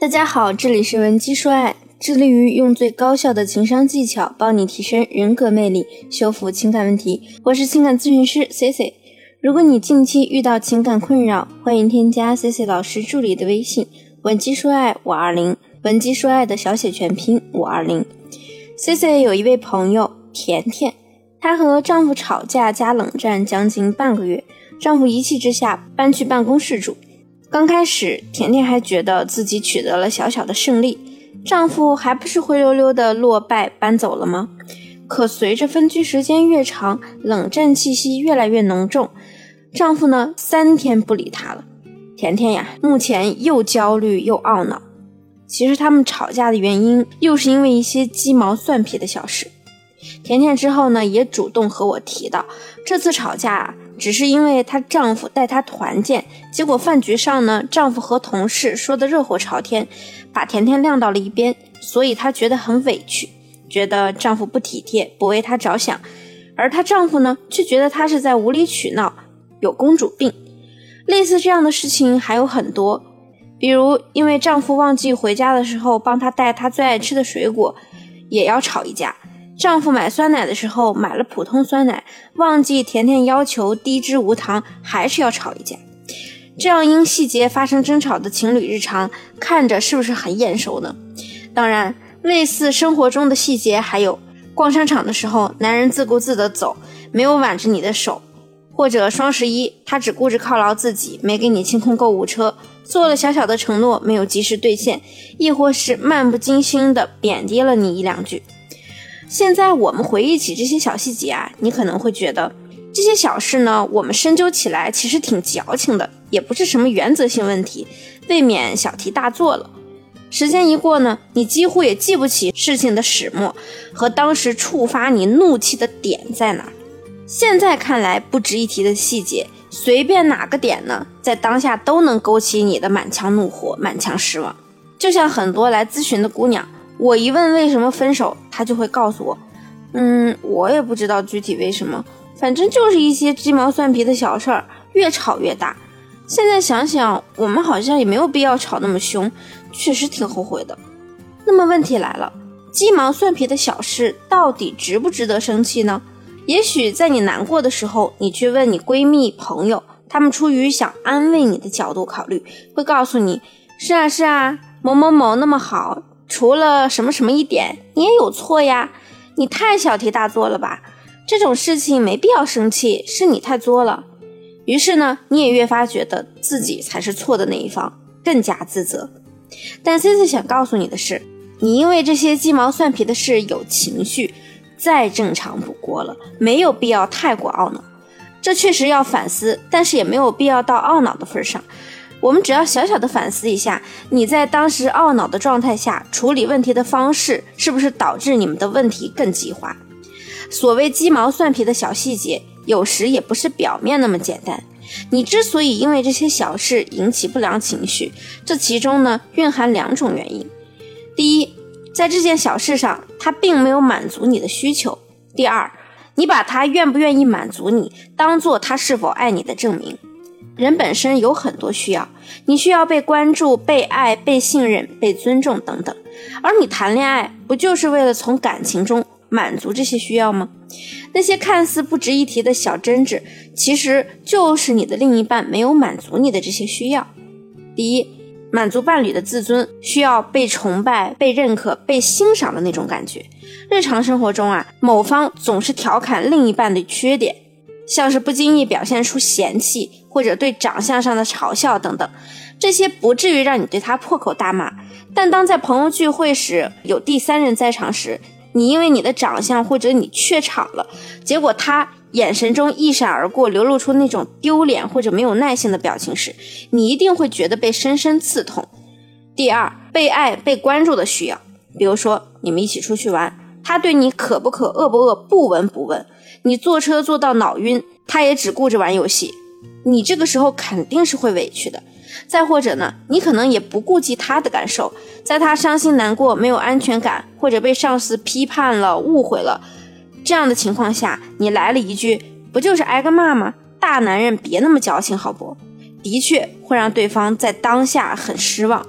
大家好，这里是文姬说爱，致力于用最高效的情商技巧帮你提升人格魅力，修复情感问题。我是情感咨询师 C C。如果你近期遇到情感困扰，欢迎添加 C C 老师助理的微信文姬说爱五二零，文姬说爱的小写全拼五二零。C C 有一位朋友甜甜，她和丈夫吵架加冷战将近半个月，丈夫一气之下搬去办公室住。刚开始，甜甜还觉得自己取得了小小的胜利，丈夫还不是灰溜溜的落败搬走了吗？可随着分居时间越长，冷战气息越来越浓重，丈夫呢三天不理她了。甜甜呀，目前又焦虑又懊恼。其实他们吵架的原因，又是因为一些鸡毛蒜皮的小事。甜甜之后呢，也主动和我提到，这次吵架。只是因为她丈夫带她团建，结果饭局上呢，丈夫和同事说的热火朝天，把甜甜晾到了一边，所以她觉得很委屈，觉得丈夫不体贴，不为她着想，而她丈夫呢，却觉得她是在无理取闹，有公主病。类似这样的事情还有很多，比如因为丈夫忘记回家的时候帮她带她最爱吃的水果，也要吵一架。丈夫买酸奶的时候买了普通酸奶，忘记甜甜要求低脂无糖，还是要吵一架。这样因细节发生争吵的情侣日常，看着是不是很眼熟呢？当然，类似生活中的细节还有：逛商场的时候，男人自顾自地走，没有挽着你的手；或者双十一，他只顾着犒劳自己，没给你清空购物车，做了小小的承诺没有及时兑现；亦或是漫不经心地贬低了你一两句。现在我们回忆起这些小细节啊，你可能会觉得这些小事呢，我们深究起来其实挺矫情的，也不是什么原则性问题，未免小题大做了。时间一过呢，你几乎也记不起事情的始末和当时触发你怒气的点在哪。现在看来不值一提的细节，随便哪个点呢，在当下都能勾起你的满腔怒火、满腔失望。就像很多来咨询的姑娘。我一问为什么分手，他就会告诉我，嗯，我也不知道具体为什么，反正就是一些鸡毛蒜皮的小事儿，越吵越大。现在想想，我们好像也没有必要吵那么凶，确实挺后悔的。那么问题来了，鸡毛蒜皮的小事到底值不值得生气呢？也许在你难过的时候，你去问你闺蜜朋友，他们出于想安慰你的角度考虑，会告诉你，是啊是啊，某某某那么好。除了什么什么一点，你也有错呀！你太小题大做了吧？这种事情没必要生气，是你太作了。于是呢，你也越发觉得自己才是错的那一方，更加自责。但 C C 想告诉你的是，你因为这些鸡毛蒜皮的事有情绪，再正常不过了，没有必要太过懊恼。这确实要反思，但是也没有必要到懊恼的份上。我们只要小小的反思一下，你在当时懊恼的状态下处理问题的方式，是不是导致你们的问题更激化？所谓鸡毛蒜皮的小细节，有时也不是表面那么简单。你之所以因为这些小事引起不良情绪，这其中呢蕴含两种原因：第一，在这件小事上，他并没有满足你的需求；第二，你把他愿不愿意满足你，当做他是否爱你的证明。人本身有很多需要，你需要被关注、被爱、被信任、被尊重等等。而你谈恋爱不就是为了从感情中满足这些需要吗？那些看似不值一提的小争执，其实就是你的另一半没有满足你的这些需要。第一，满足伴侣的自尊，需要被崇拜、被认可、被欣赏的那种感觉。日常生活中啊，某方总是调侃另一半的缺点。像是不经意表现出嫌弃，或者对长相上的嘲笑等等，这些不至于让你对他破口大骂。但当在朋友聚会时，有第三人在场时，你因为你的长相或者你怯场了，结果他眼神中一闪而过，流露出那种丢脸或者没有耐性的表情时，你一定会觉得被深深刺痛。第二，被爱、被关注的需要，比如说你们一起出去玩，他对你渴不渴、饿不饿不闻不问。你坐车坐到脑晕，他也只顾着玩游戏，你这个时候肯定是会委屈的。再或者呢，你可能也不顾及他的感受，在他伤心难过、没有安全感，或者被上司批判了、误会了这样的情况下，你来了一句，不就是挨个骂吗？大男人别那么矫情，好不？的确会让对方在当下很失望。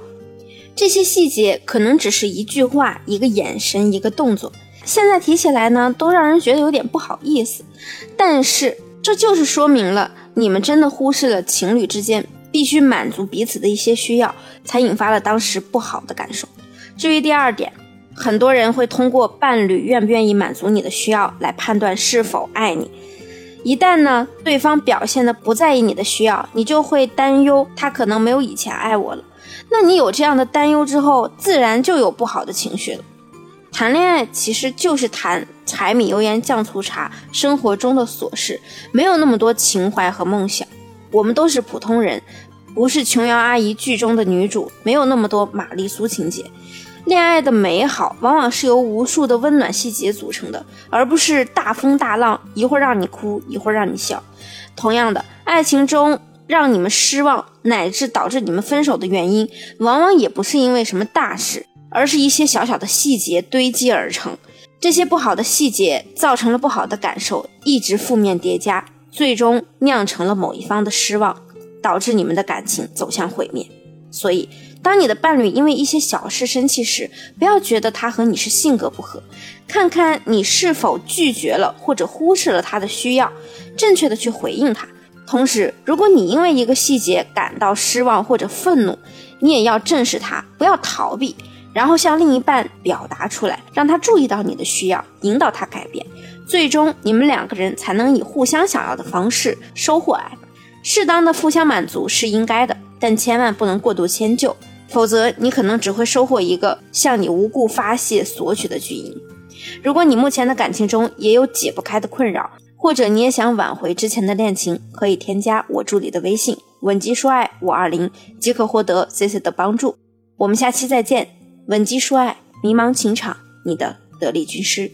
这些细节可能只是一句话、一个眼神、一个动作，现在提起来呢，都让人觉得有点不好意思。但是这就是说明了你们真的忽视了情侣之间必须满足彼此的一些需要，才引发了当时不好的感受。至于第二点，很多人会通过伴侣愿不愿意满足你的需要来判断是否爱你。一旦呢，对方表现的不在意你的需要，你就会担忧他可能没有以前爱我了。那你有这样的担忧之后，自然就有不好的情绪了。谈恋爱其实就是谈柴米油盐酱醋茶，生活中的琐事，没有那么多情怀和梦想。我们都是普通人，不是琼瑶阿姨剧中的女主，没有那么多玛丽苏情节。恋爱的美好往往是由无数的温暖细节组成的，而不是大风大浪，一会儿让你哭，一会儿让你笑。同样的，爱情中让你们失望，乃至导致你们分手的原因，往往也不是因为什么大事，而是一些小小的细节堆积而成。这些不好的细节造成了不好的感受，一直负面叠加，最终酿成了某一方的失望，导致你们的感情走向毁灭。所以。当你的伴侣因为一些小事生气时，不要觉得他和你是性格不合，看看你是否拒绝了或者忽视了他的需要，正确的去回应他。同时，如果你因为一个细节感到失望或者愤怒，你也要正视他，不要逃避，然后向另一半表达出来，让他注意到你的需要，引导他改变，最终你们两个人才能以互相想要的方式收获爱。适当的互相满足是应该的，但千万不能过度迁就。否则，你可能只会收获一个向你无故发泄索取的巨婴。如果你目前的感情中也有解不开的困扰，或者你也想挽回之前的恋情，可以添加我助理的微信“稳基说爱五二零”，即可获得 C C 的帮助。我们下期再见，稳基说爱，迷茫情场，你的得力军师。